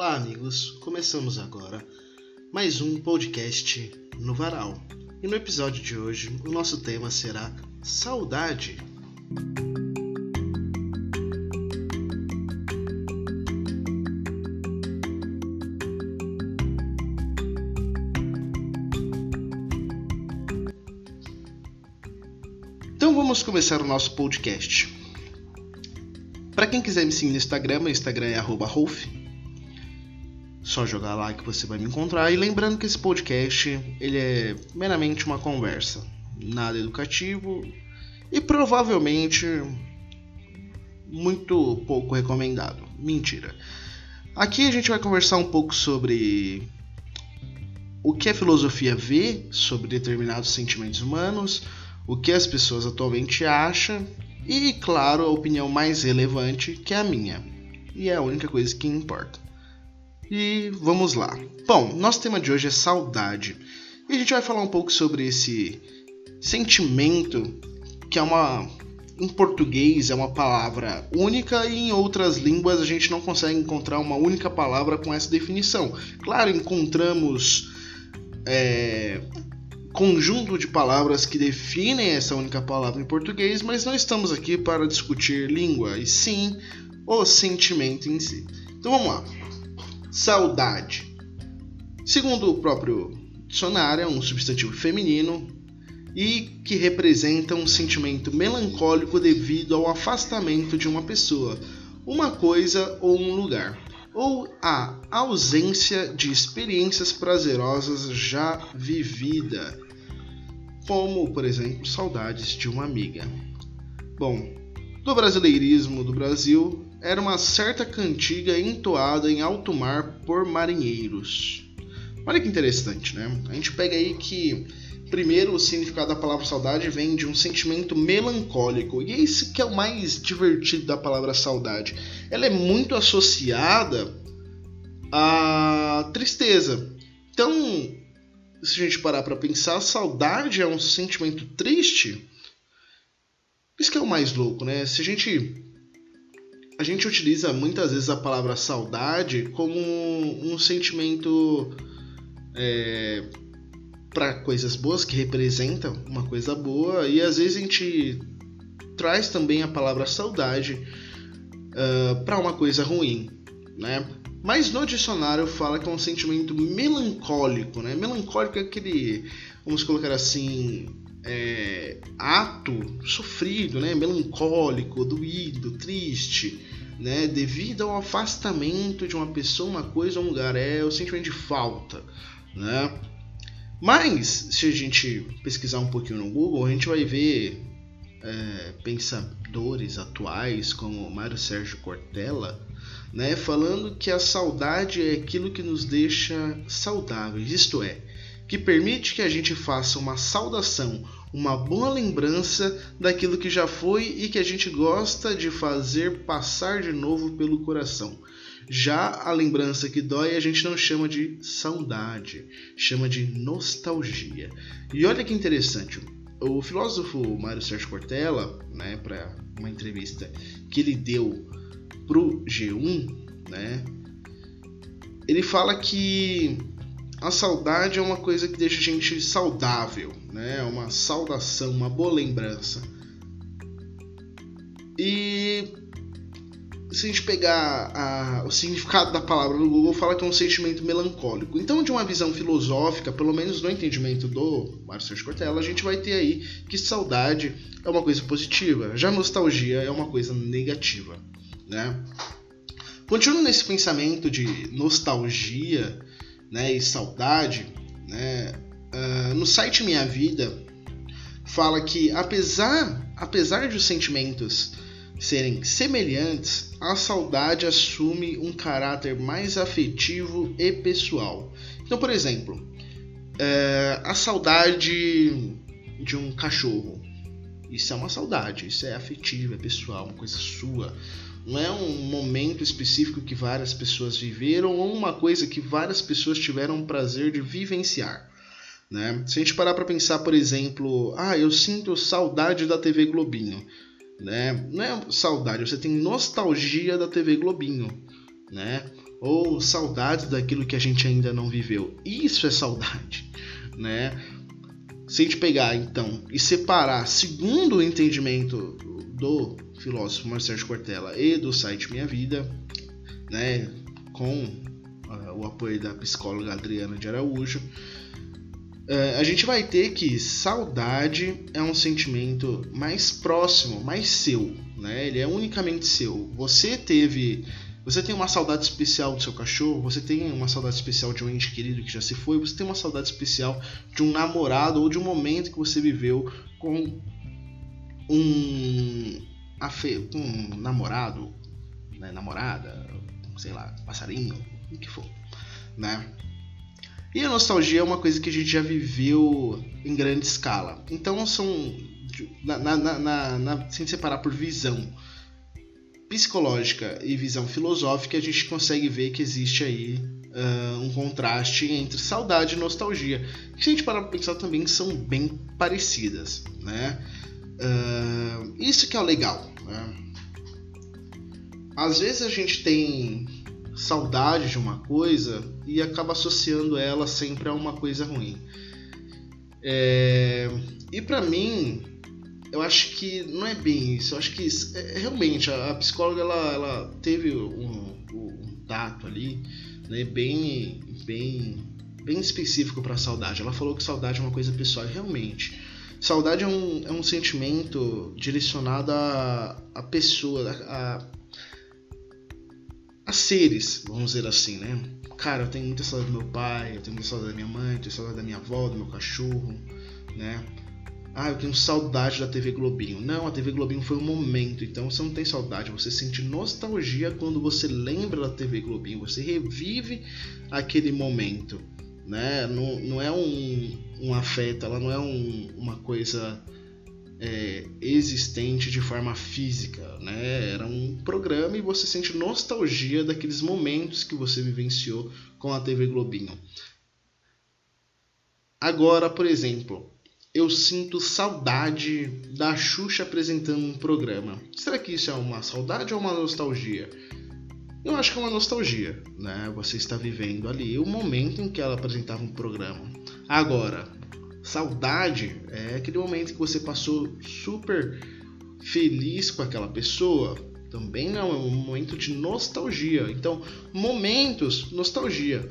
Olá, amigos. Começamos agora mais um podcast no Varal. E no episódio de hoje, o nosso tema será saudade. Então vamos começar o nosso podcast. Para quem quiser me seguir no Instagram, meu Instagram é @rolf. Só jogar lá que você vai me encontrar. E lembrando que esse podcast ele é meramente uma conversa, nada educativo e provavelmente muito pouco recomendado. Mentira. Aqui a gente vai conversar um pouco sobre o que a filosofia vê sobre determinados sentimentos humanos, o que as pessoas atualmente acham e, claro, a opinião mais relevante, que é a minha. E é a única coisa que importa. E vamos lá. Bom, nosso tema de hoje é saudade. E a gente vai falar um pouco sobre esse sentimento que é uma em português é uma palavra única e em outras línguas a gente não consegue encontrar uma única palavra com essa definição. Claro, encontramos é, conjunto de palavras que definem essa única palavra em português, mas não estamos aqui para discutir língua, e sim o sentimento em si. Então vamos lá. Saudade. Segundo o próprio dicionário, é um substantivo feminino e que representa um sentimento melancólico devido ao afastamento de uma pessoa, uma coisa ou um lugar ou a ausência de experiências prazerosas já vivida, como, por exemplo, saudades de uma amiga. Bom, do brasileirismo do Brasil era uma certa cantiga entoada em alto mar por marinheiros. Olha que interessante, né? A gente pega aí que primeiro o significado da palavra saudade vem de um sentimento melancólico e é isso que é o mais divertido da palavra saudade ela é muito associada à tristeza. Então, se a gente parar para pensar, saudade é um sentimento triste. Isso que é o mais louco, né? Se a gente a gente utiliza muitas vezes a palavra saudade como um, sentimento é, para coisas boas que representam uma coisa boa e às vezes a gente traz também a palavra saudade uh, ah, para uma coisa ruim, né? Mas no dicionário fala que é um sentimento melancólico, né? Melancólico é aquele, vamos colocar assim, é, ato sofrido, né? Melancólico, doído, triste, né? Devido ao afastamento de uma pessoa, uma coisa um lugar. É o sentimento de falta, né? Mas, se a gente pesquisar um pouquinho no Google, a gente vai ver é, pensadores atuais como Mário Sérgio Cortella, né, falando que a saudade é aquilo que nos deixa saudáveis, isto é, que permite que a gente faça uma saudação, uma boa lembrança daquilo que já foi e que a gente gosta de fazer passar de novo pelo coração. Já a lembrança que dói a gente não chama de saudade, chama de nostalgia. E olha que interessante, o filósofo Mário Sérgio Cortella, né, para uma entrevista que ele deu pro G1, né, ele fala que a saudade é uma coisa que deixa a gente saudável, né, é uma saudação, uma boa lembrança. E se a gente pegar a, o significado da palavra no Google, fala que é um sentimento melancólico. Então, de uma visão filosófica, pelo menos no entendimento do Marcelo Cortella, a gente vai ter aí que saudade é uma coisa positiva, já nostalgia é uma coisa negativa, né? Continuando nesse pensamento de nostalgia né, e saudade, né, uh, no site Minha Vida fala que apesar, apesar de os sentimentos serem semelhantes, a saudade assume um caráter mais afetivo e pessoal. Então, por exemplo, é, a saudade de um cachorro. Isso é uma saudade, isso é afetivo, é pessoal, uma coisa sua. Não é um momento específico que várias pessoas viveram ou uma coisa que várias pessoas tiveram o prazer de vivenciar. Né? Se a gente parar para pensar, por exemplo, ah, eu sinto saudade da TV Globinho né? Não é saudade, você tem nostalgia da TV Globinho, né? ou saudades daquilo que a gente ainda não viveu. Isso é saudade, né? Se a gente pegar então e separar, segundo o entendimento do filósofo Marcelo Cortella e do site Minha Vida, né, com uh, o apoio da psicóloga Adriana de Araújo, uh, a gente vai ter que saudade é um sentimento mais próximo, mais seu, né? Ele é unicamente seu. Você teve você tem uma saudade especial do seu cachorro, você tem uma saudade especial de um ente querido que já se foi, você tem uma saudade especial de um namorado ou de um momento que você viveu com um, afe... um namorado, né, namorada, sei lá, passarinho, o que for, né? E a nostalgia é uma coisa que a gente já viveu em grande escala. Então são. Na, na, na, na, sem separar por visão psicológica e visão filosófica, a gente consegue ver que existe aí uh, um contraste entre saudade e nostalgia. Que se a gente parar para pensar também são bem parecidas, né? Uh, isso que é o legal. Né? Às vezes a gente tem saudade de uma coisa e acaba associando ela sempre a uma coisa ruim. É... E para mim, eu acho que não é bem isso. Eu acho que é, realmente a, psicóloga ela, ela teve um, um, dado ali, né, bem, bem, bem específico para saudade. Ela falou que saudade é uma coisa pessoal. Realmente, saudade é um, é um sentimento direcionado a, a pessoa, a, a seres, vamos dizer assim, né? Cara, eu tenho muita saudade do meu pai, eu tenho muita saudade da minha mãe, eu tenho saudade da minha avó, do meu cachorro, né? Ah, eu tenho saudade da TV Globinho. Não, a TV Globinho foi um momento, então você não tem saudade, você sente nostalgia quando você lembra da TV Globinho, você revive aquele momento, né? Não, não é um, um afeto, ela não é um, uma coisa é, existente de forma física, né? Era um programa e você sente nostalgia daqueles momentos que você vivenciou com a TV Globinho. Agora, por exemplo, eu sinto saudade da Xuxa apresentando um programa. Será que isso é uma saudade ou uma nostalgia? Eu acho que é uma nostalgia, né? Você está vivendo ali o momento em que ela apresentava um programa. Agora, saudade é aquele momento que você passou super feliz com aquela pessoa. Também não é um momento de nostalgia. Então, momentos, nostalgia.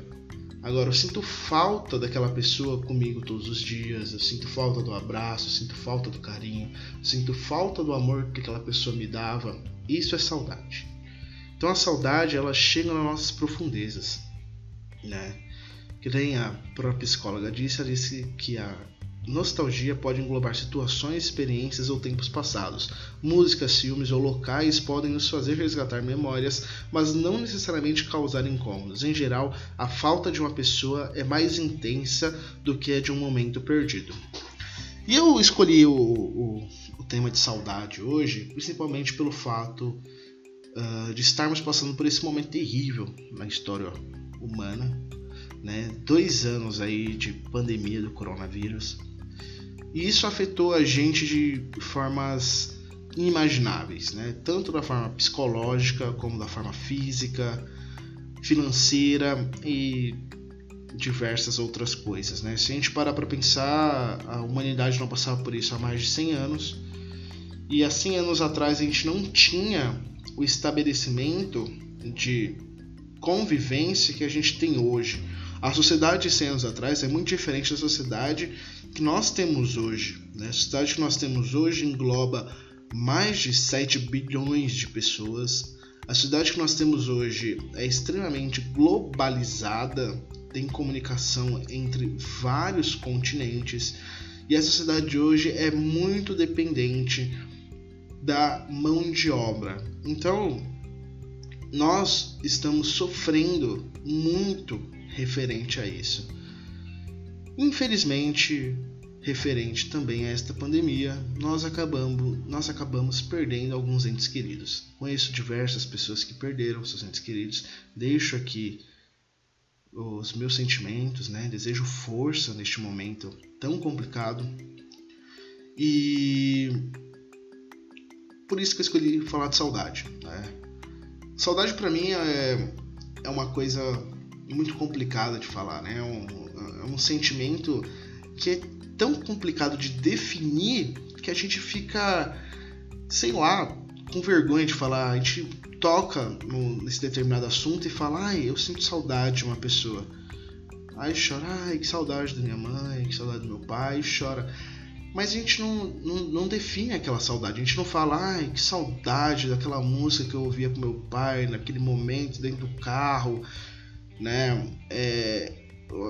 Agora, eu sinto falta daquela pessoa comigo todos os dias, eu sinto falta do abraço, eu sinto falta do carinho, eu sinto falta do amor que aquela pessoa me dava. Isso é saudade. Então a saudade, ela chega nas nossas profundezas, né? Que nem a própria psicóloga disse, ela disse que a Nostalgia pode englobar situações, experiências ou tempos passados. Músicas, filmes ou locais podem nos fazer resgatar memórias, mas não necessariamente causar incômodos. Em geral, a falta de uma pessoa é mais intensa do que a de um momento perdido. E eu escolhi o, o, o tema de saudade hoje, principalmente pelo fato uh, de estarmos passando por esse momento terrível na história humana. Né? Dois anos aí de pandemia do coronavírus e isso afetou a gente de formas inimagináveis, né? tanto da forma psicológica como da forma física, financeira e diversas outras coisas. Né? Se a gente parar para pensar, a humanidade não passava por isso há mais de 100 anos, e há 100 anos atrás a gente não tinha o estabelecimento de convivência que a gente tem hoje. A sociedade de 100 anos atrás é muito diferente da sociedade que nós temos hoje. Né? A sociedade que nós temos hoje engloba mais de 7 bilhões de pessoas. A sociedade que nós temos hoje é extremamente globalizada, tem comunicação entre vários continentes e a sociedade de hoje é muito dependente da mão de obra. Então, nós estamos sofrendo muito referente a isso. Infelizmente, referente também a esta pandemia, nós acabamos, nós acabamos perdendo alguns entes queridos. Conheço diversas pessoas que perderam seus entes queridos. Deixo aqui os meus sentimentos, né? Desejo força neste momento tão complicado. E por isso que eu escolhi falar de saudade, né? Saudade para mim é é uma coisa muito complicada de falar, né? É um, é um sentimento que é tão complicado de definir que a gente fica, sei lá, com vergonha de falar. A gente toca no, nesse determinado assunto e fala, ai, eu sinto saudade de uma pessoa. Aí chora, ai, que saudade da minha mãe, que saudade do meu pai, chora. Mas a gente não, não, não, define aquela saudade. A gente não fala, ai, que saudade daquela música que eu ouvia com meu pai naquele momento dentro do carro, né? É,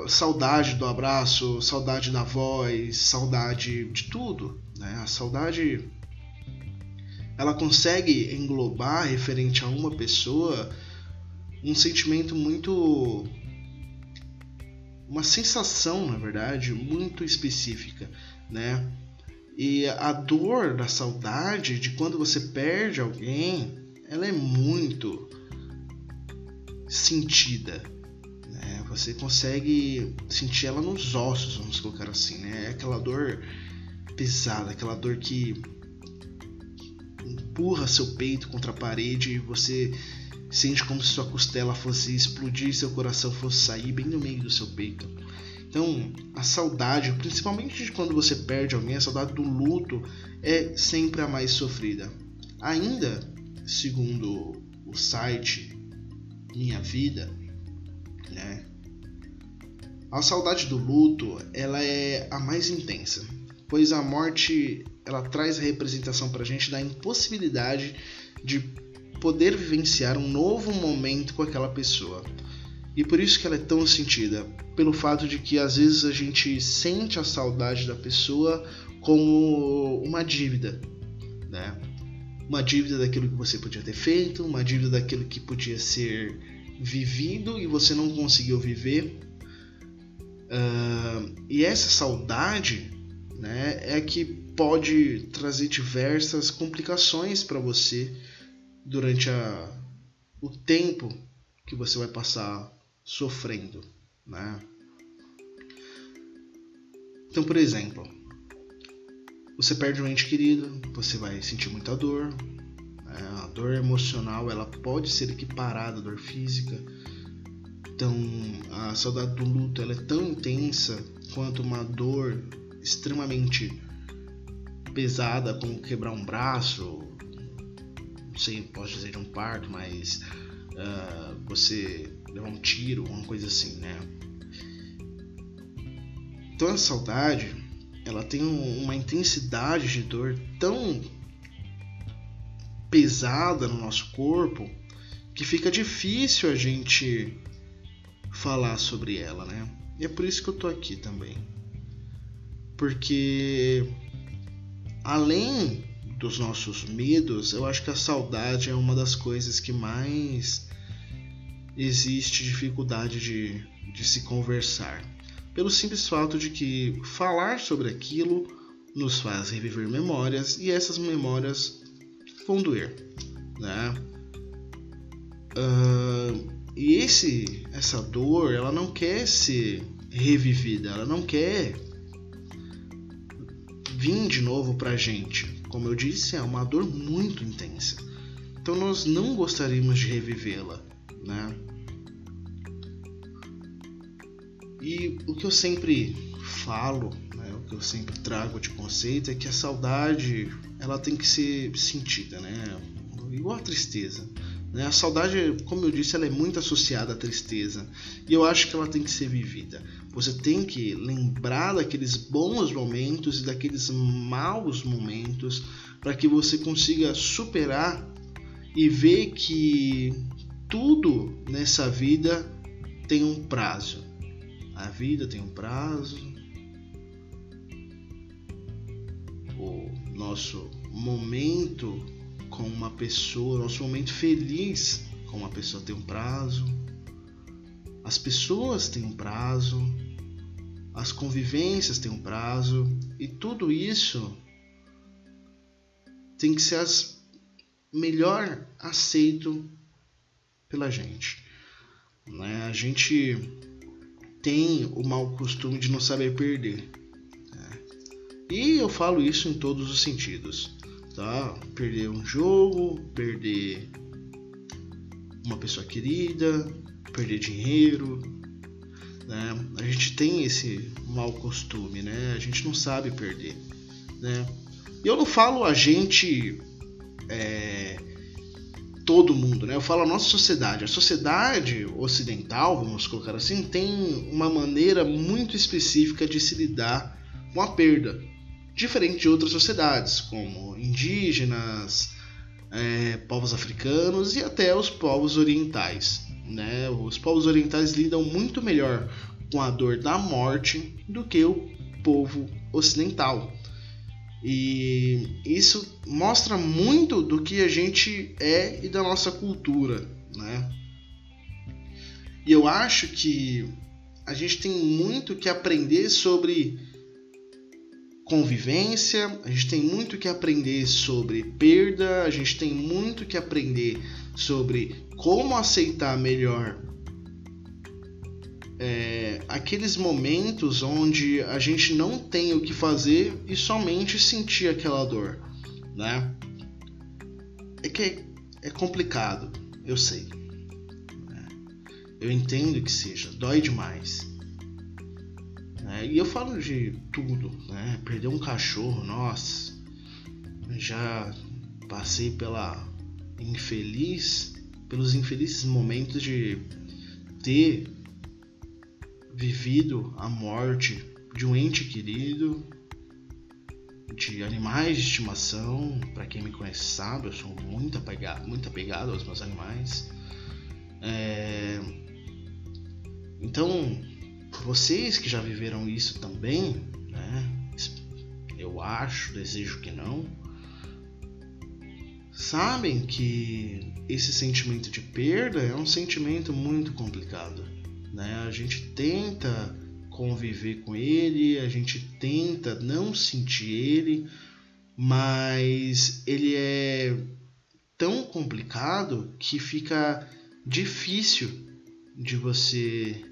saudade do abraço, saudade da voz, saudade de tudo, né? A saudade ela consegue englobar referente a uma pessoa um sentimento muito uma sensação, na verdade, muito específica né? E a dor da saudade de quando você perde alguém, ela é muito sentida. Né? Você consegue sentir ela nos ossos, vamos colocar assim, né? É aquela dor pesada, aquela dor que empurra seu peito contra a parede e você sente como se sua costela fosse explodir, seu coração fosse sair bem no meio do seu peito. Então, a saudade, principalmente de quando você perde alguém, a saudade do luto é sempre a mais sofrida. Ainda, segundo o site Minha Vida, né? A saudade do luto, ela é a mais intensa, pois a morte, ela traz a representação pra gente da impossibilidade de poder vivenciar um novo momento com aquela pessoa. E por isso que ela é tão sentida, pelo fato de que às vezes a gente sente a saudade da pessoa como uma dívida, né? Uma dívida daquilo que você podia ter feito, uma dívida daquilo que podia ser vivido e você não conseguiu viver. Uh, e essa saudade, né, é que pode trazer diversas complicações para você durante a, o tempo que você vai passar sofrendo, né? Então, por exemplo, você perde um ente querido, você vai sentir muita dor. Né? A dor emocional ela pode ser equiparada à dor física. Então, a saudade do luto ela é tão intensa quanto uma dor extremamente pesada, como quebrar um braço, não sei, posso dizer de um parto, mas uh, você levar um tiro, uma coisa assim, né? Então a saudade, ela tem uma intensidade de dor tão pesada no nosso corpo que fica difícil a gente falar sobre ela, né? E é por isso que eu tô aqui também. Porque além dos nossos medos, eu acho que a saudade é uma das coisas que mais existe dificuldade de, de se conversar. Pelo simples fato de que falar sobre aquilo nos faz reviver memórias e essas memórias vão doer, né? Uh, e esse, essa dor, ela não quer ser revivida, ela não quer vir de novo pra gente. Como eu disse, é uma dor muito intensa. Então nós não gostaríamos de revivê-la, né? E o que eu sempre falo, né, o que eu sempre trago de conceito é que a saudade ela tem que ser sentida, né? Igual a tristeza. Né? A saudade, como eu disse, ela é muito associada à tristeza e eu acho que ela tem que ser vivida. Você tem que lembrar daqueles bons momentos e daqueles maus momentos para que você consiga superar e ver que tudo nessa vida tem um prazo. A vida tem um prazo. O nosso momento com uma pessoa, nosso momento feliz com uma pessoa tem um prazo. As pessoas têm um prazo. As convivências têm um prazo. E tudo isso tem que ser as melhor aceito pela gente. Né? A gente tem o mau costume de não saber perder. Né? E eu falo isso em todos os sentidos. Tá? Perder um jogo, perder uma pessoa querida, perder dinheiro, né? A gente tem esse mau costume, né? A gente não sabe perder, né? Eu não falo a gente é, todo mundo, né? Eu falo a nossa sociedade. A sociedade ocidental, vamos colocar assim, tem uma maneira muito específica de se lidar com a perda, diferente de outras sociedades, como indígenas, é, povos africanos e até os povos orientais. Né? Os povos orientais lidam muito melhor com a dor da morte do que o povo ocidental. E isso mostra muito do que a gente é e da nossa cultura, né? E eu acho que a gente tem muito que aprender sobre convivência, a gente tem muito que aprender sobre perda, a gente tem muito que aprender sobre como aceitar melhor é, aqueles momentos onde a gente não tem o que fazer e somente sentir aquela dor, né? É que é, complicado, eu sei. Né? Eu entendo que seja, dói demais. Né? E eu falo de tudo, né? Perder um cachorro, nossa, já passei pela infeliz, pelos infelizes momentos de ter vivido a morte de um ente querido, de animais de estimação. Para quem me conhece sabe, eu sou muito apegado, muito apegado aos meus animais. É... Então, vocês que já viveram isso também, né? Eu acho, desejo que não. Sabem que esse sentimento de perda é um sentimento muito complicado né? A gente tenta conviver com ele, a gente tenta não sentir ele, mas ele é tão complicado que fica difícil de você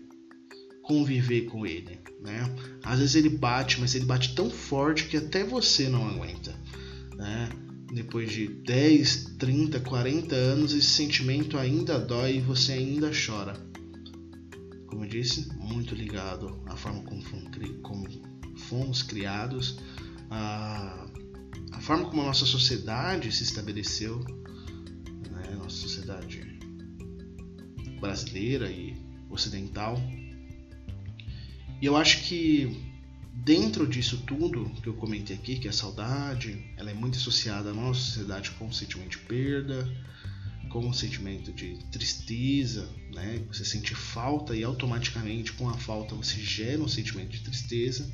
conviver com ele, né? Às vezes ele bate, mas ele bate tão forte que até você não aguenta, né? Depois de 10, 30, 40 anos, esse sentimento ainda dói e você ainda chora como eu disse, muito ligado à forma como fomos, criados, a, a, forma como a nossa sociedade se estabeleceu, né, nossa sociedade brasileira e ocidental. E eu acho que dentro disso tudo que eu comentei aqui, que é a saudade, ela é muito associada à nossa sociedade de perda, com um sentimento de tristeza, né? Você sente falta e automaticamente com a falta você gera um sentimento de tristeza.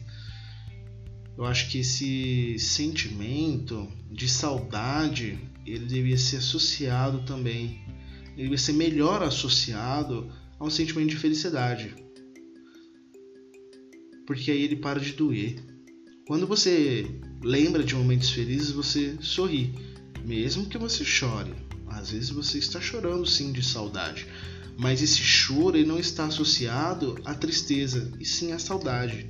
Eu acho que esse sentimento de saudade ele devia ser associado também, ele devia ser melhor associado a um sentimento de felicidade, porque aí ele para de doer. Quando você lembra de momentos felizes, você sorri, mesmo que você chore. Às vezes você está chorando sim de saudade, mas esse choro ele não está associado à tristeza, e sim à saudade.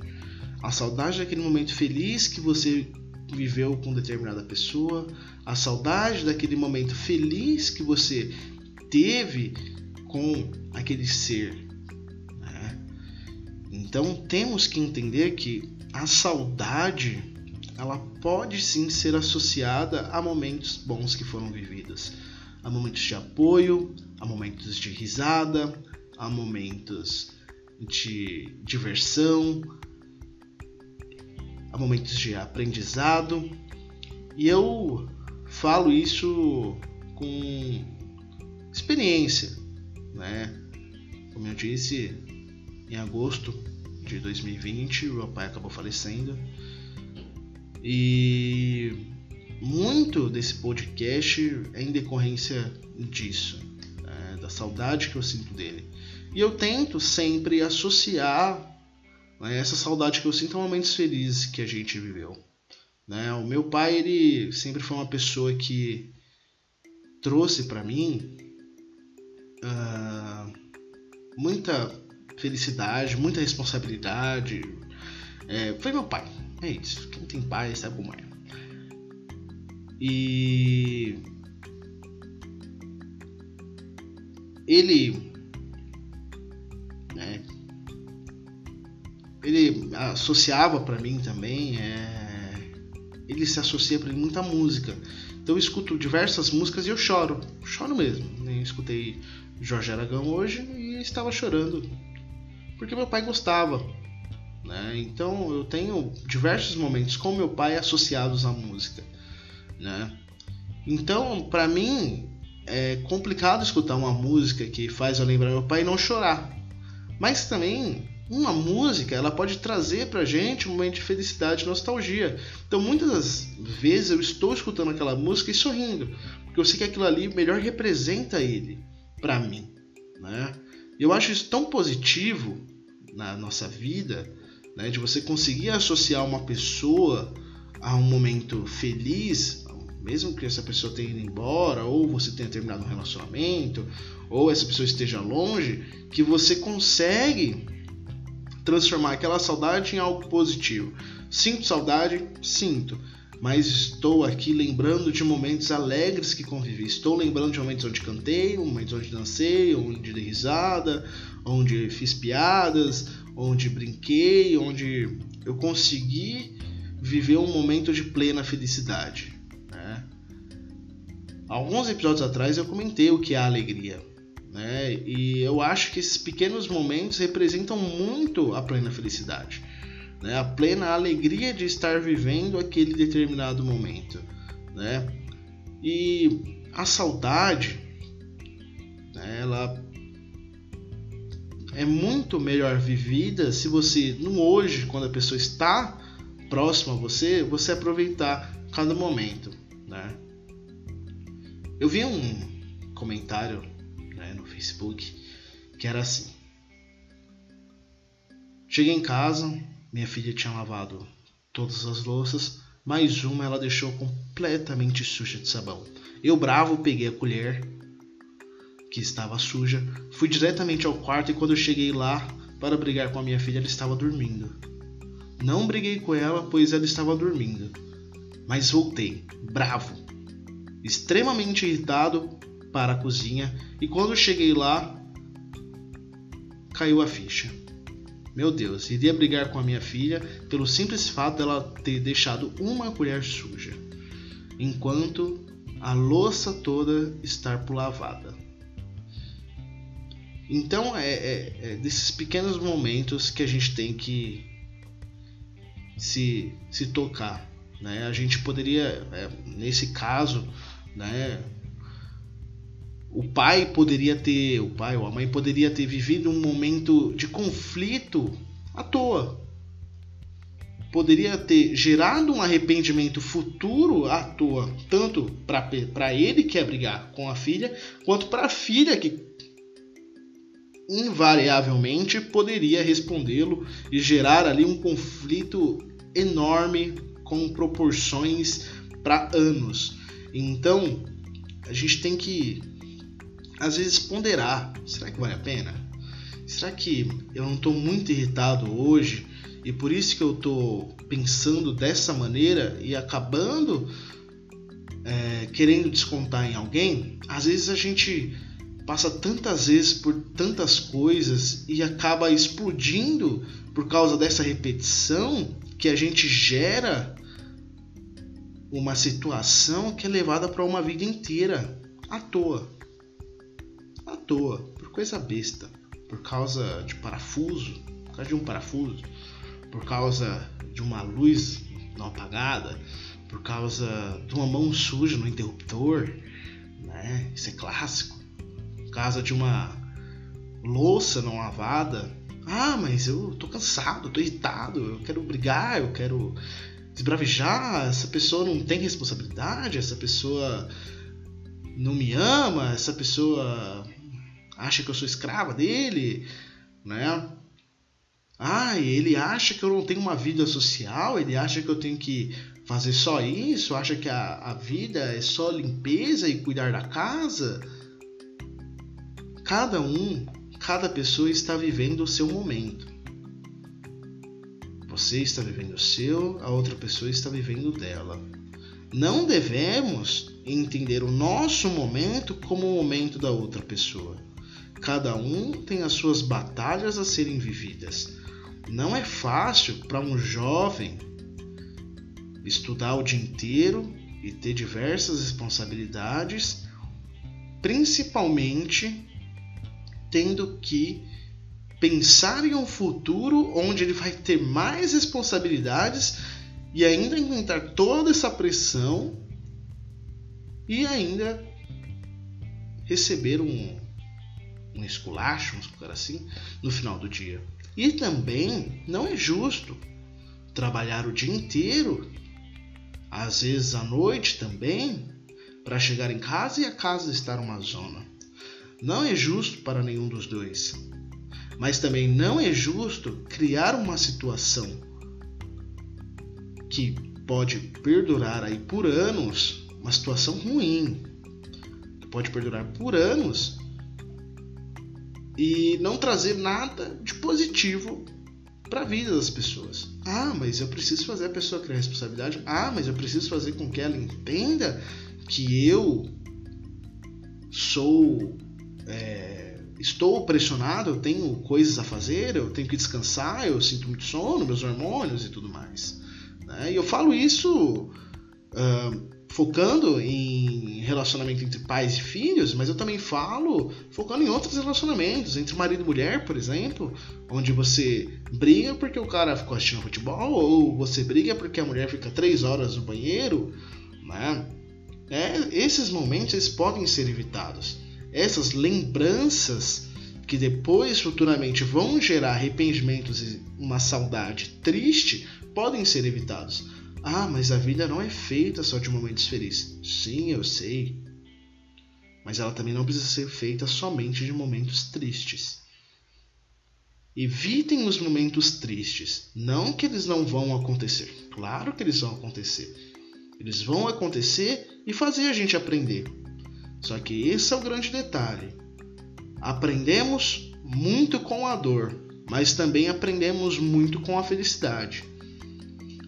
A saudade daquele momento feliz que você viveu com determinada pessoa, a saudade daquele momento feliz que você teve com aquele ser. Né? Então temos que entender que a saudade ela pode sim ser associada a momentos bons que foram vividos há momentos de apoio, há momentos de risada, há momentos de diversão, há momentos de aprendizado. E eu falo isso com experiência, né? Como eu disse, em agosto de 2020, meu pai acabou falecendo. E muito desse podcast é em decorrência disso, é, da saudade que eu sinto dele. E eu tento sempre associar né, essa saudade que eu sinto a momentos felizes que a gente viveu. Né? O meu pai ele sempre foi uma pessoa que trouxe para mim uh, muita felicidade, muita responsabilidade. É, foi meu pai, é isso. Quem tem pai sabe como é. E ele né, ele associava para mim também é, ele se associa para muita música então eu escuto diversas músicas e eu choro choro mesmo né? escutei Jorge Aragão hoje e estava chorando porque meu pai gostava né? então eu tenho diversos momentos com meu pai associados à música né? então para mim é complicado escutar uma música que faz eu lembrar meu pai e não chorar. Mas também uma música ela pode trazer pra gente um momento de felicidade nostalgia. Então muitas das vezes eu estou escutando aquela música e sorrindo, porque eu sei que aquilo ali melhor representa ele para mim, né? Eu acho isso tão positivo na nossa vida, né, de você conseguir associar uma pessoa a um momento feliz, mesmo que essa pessoa tenha ido embora, ou você tenha terminado um relacionamento, ou essa pessoa esteja longe, que você consegue transformar aquela saudade em algo positivo. Sinto saudade? Sinto. Mas estou aqui lembrando de momentos alegres que convivi. Estou lembrando de momentos onde cantei, momentos onde dancei, onde dei risada, onde fiz piadas, onde brinquei, onde eu consegui viver um momento de plena felicidade. Alguns episódios atrás eu comentei o que é a alegria. Né? E eu acho que esses pequenos momentos representam muito a plena felicidade. Né? A plena alegria de estar vivendo aquele determinado momento. Né? E a saudade, né, ela é muito melhor vivida se você, no hoje, quando a pessoa está próxima a você, você aproveitar cada momento. Né? Eu vi um comentário né, no Facebook que era assim: Cheguei em casa, minha filha tinha lavado todas as louças, mais uma ela deixou completamente suja de sabão. Eu, bravo, peguei a colher que estava suja, fui diretamente ao quarto e quando eu cheguei lá para brigar com a minha filha, ela estava dormindo. Não briguei com ela, pois ela estava dormindo, mas voltei, bravo, extremamente irritado para a cozinha e quando cheguei lá caiu a ficha. Meu Deus, iria brigar com a minha filha pelo simples fato dela ter deixado uma colher suja, enquanto a louça toda estar por lavada. Então é, é, é, desses pequenos momentos que a gente tem que se, se tocar. Né? A gente poderia, é, nesse caso, né? O pai poderia ter, o pai ou a mãe poderia ter vivido um momento de conflito à toa. Poderia ter gerado um arrependimento futuro à toa, tanto para ele que quer brigar com a filha, quanto para a filha que invariavelmente poderia respondê-lo e gerar ali um conflito enorme com proporções para anos. Então, a gente tem que, às vezes, ponderar: será que vale a pena? Será que eu não estou muito irritado hoje e por isso que eu estou pensando dessa maneira e acabando é, querendo descontar em alguém? Às vezes a gente passa tantas vezes por tantas coisas e acaba explodindo por causa dessa repetição que a gente gera uma situação que é levada para uma vida inteira à toa. À toa, por coisa besta, por causa de parafuso, por causa de um parafuso, por causa de uma luz não apagada, por causa de uma mão suja no interruptor, né? Isso é clássico. Por causa de uma louça não lavada. Ah, mas eu tô cansado, tô irritado, eu quero brigar, eu quero esbravejar, essa pessoa não tem responsabilidade, essa pessoa não me ama, essa pessoa acha que eu sou escrava dele, né? Ah, ele acha que eu não tenho uma vida social, ele acha que eu tenho que fazer só isso, acha que a, a vida é só limpeza e cuidar da casa. Cada um, cada pessoa está vivendo o seu momento. Você está vivendo o seu, a outra pessoa está vivendo dela. Não devemos entender o nosso momento como o momento da outra pessoa. Cada um tem as suas batalhas a serem vividas. Não é fácil para um jovem estudar o dia inteiro e ter diversas responsabilidades, principalmente tendo que pensar em um futuro onde ele vai ter mais responsabilidades e ainda enfrentar toda essa pressão e ainda receber um, um esculacho, vamos colocar assim, no final do dia. E também não é justo trabalhar o dia inteiro, às vezes à noite também, para chegar em casa e a casa estar uma zona. Não é justo para nenhum dos dois. Mas também não é justo criar uma situação que pode perdurar aí por anos, uma situação ruim, que pode perdurar por anos e não trazer nada de positivo para a vida das pessoas. Ah, mas eu preciso fazer a pessoa criar responsabilidade. Ah, mas eu preciso fazer com que ela entenda que eu sou é, estou pressionado, eu tenho coisas a fazer, eu tenho que descansar, eu sinto muito sono, meus hormônios e tudo mais. Né? E eu falo isso uh, focando em relacionamento entre pais e filhos, mas eu também falo focando em outros relacionamentos, entre marido e mulher, por exemplo, onde você briga porque o cara ficou assistindo futebol, ou você briga porque a mulher fica três horas no banheiro. Né? É, esses momentos eles podem ser evitados essas lembranças que depois futuramente vão gerar arrependimentos e uma saudade triste podem ser evitados. Ah, mas a vida não é feita só de momentos felizes. Sim, eu sei. Mas ela também não precisa ser feita somente de momentos tristes. Evitem os momentos tristes. Não que eles não vão acontecer. Claro que eles vão acontecer. Eles vão acontecer e fazer a gente aprender. Só que esse é o grande detalhe. Aprendemos muito com a dor, mas também aprendemos muito com a felicidade.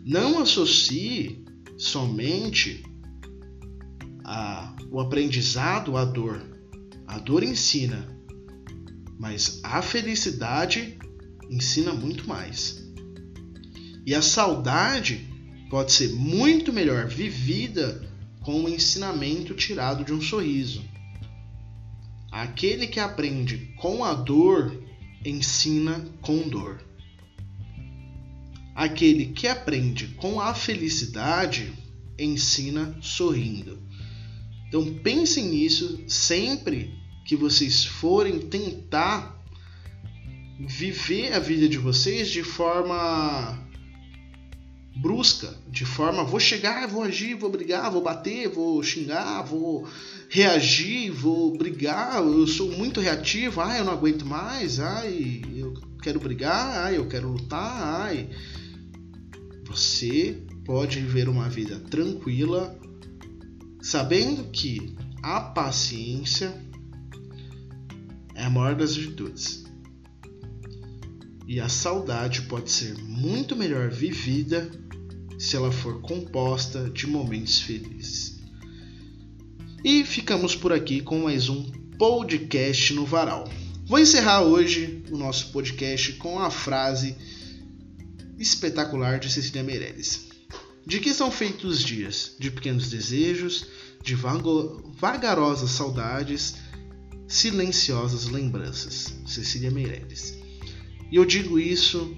Não associe somente a, o aprendizado à dor. A dor ensina, mas a felicidade ensina muito mais. E a saudade pode ser muito melhor vivida com o ensinamento tirado de um sorriso. Aquele que aprende com a dor ensina com dor. Aquele que aprende com a felicidade ensina sorrindo. Então pensem nisso sempre que vocês forem tentar viver a vida de vocês de forma brusca, de forma vou chegar, vou agir, vou brigar, vou bater, vou xingar, vou reagir, vou brigar, eu sou muito reativo, ai, eu não aguento mais, ai, eu quero brigar, ai, eu quero lutar, ai. Você pode viver uma vida tranquila, sabendo que a paciência é a maior das virtudes. E a saudade pode ser muito melhor vivida se ela for composta de momentos felizes. E ficamos por aqui com mais um podcast no Varal. Vou encerrar hoje o nosso podcast com a frase espetacular de Cecília Meirelles. De que são feitos os dias? De pequenos desejos, de vagarosas saudades, silenciosas lembranças. Cecília Meirelles. E eu digo isso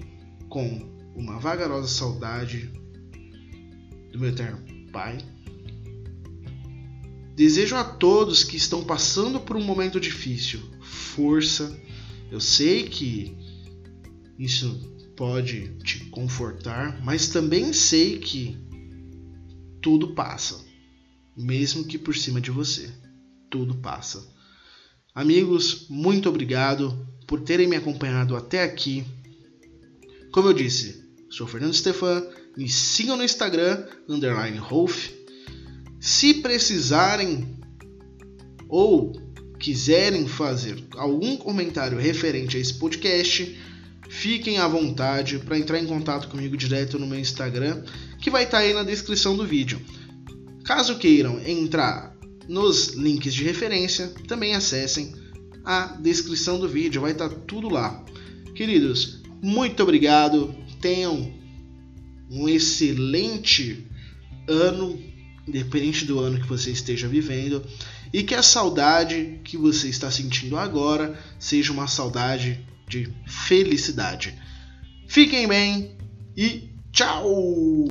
com uma vagarosa saudade do meu eterno Pai. Desejo a todos que estão passando por um momento difícil força. Eu sei que isso pode te confortar, mas também sei que tudo passa, mesmo que por cima de você. Tudo passa. Amigos, muito obrigado por terem me acompanhado até aqui. Como eu disse, sou Fernando Stefan me sigam no Instagram, underline Rolf. Se precisarem ou quiserem fazer algum comentário referente a esse podcast, fiquem à vontade para entrar em contato comigo direto no meu Instagram, que vai estar tá aí na descrição do vídeo. Caso queiram entrar nos links de referência, também acessem a descrição do vídeo, vai estar tá tudo lá. Queridos, muito obrigado. Tenham um excelente ano, independente do ano que você esteja vivendo, e que a saudade que você está sentindo agora seja uma saudade de felicidade. Fiquem bem e tchau!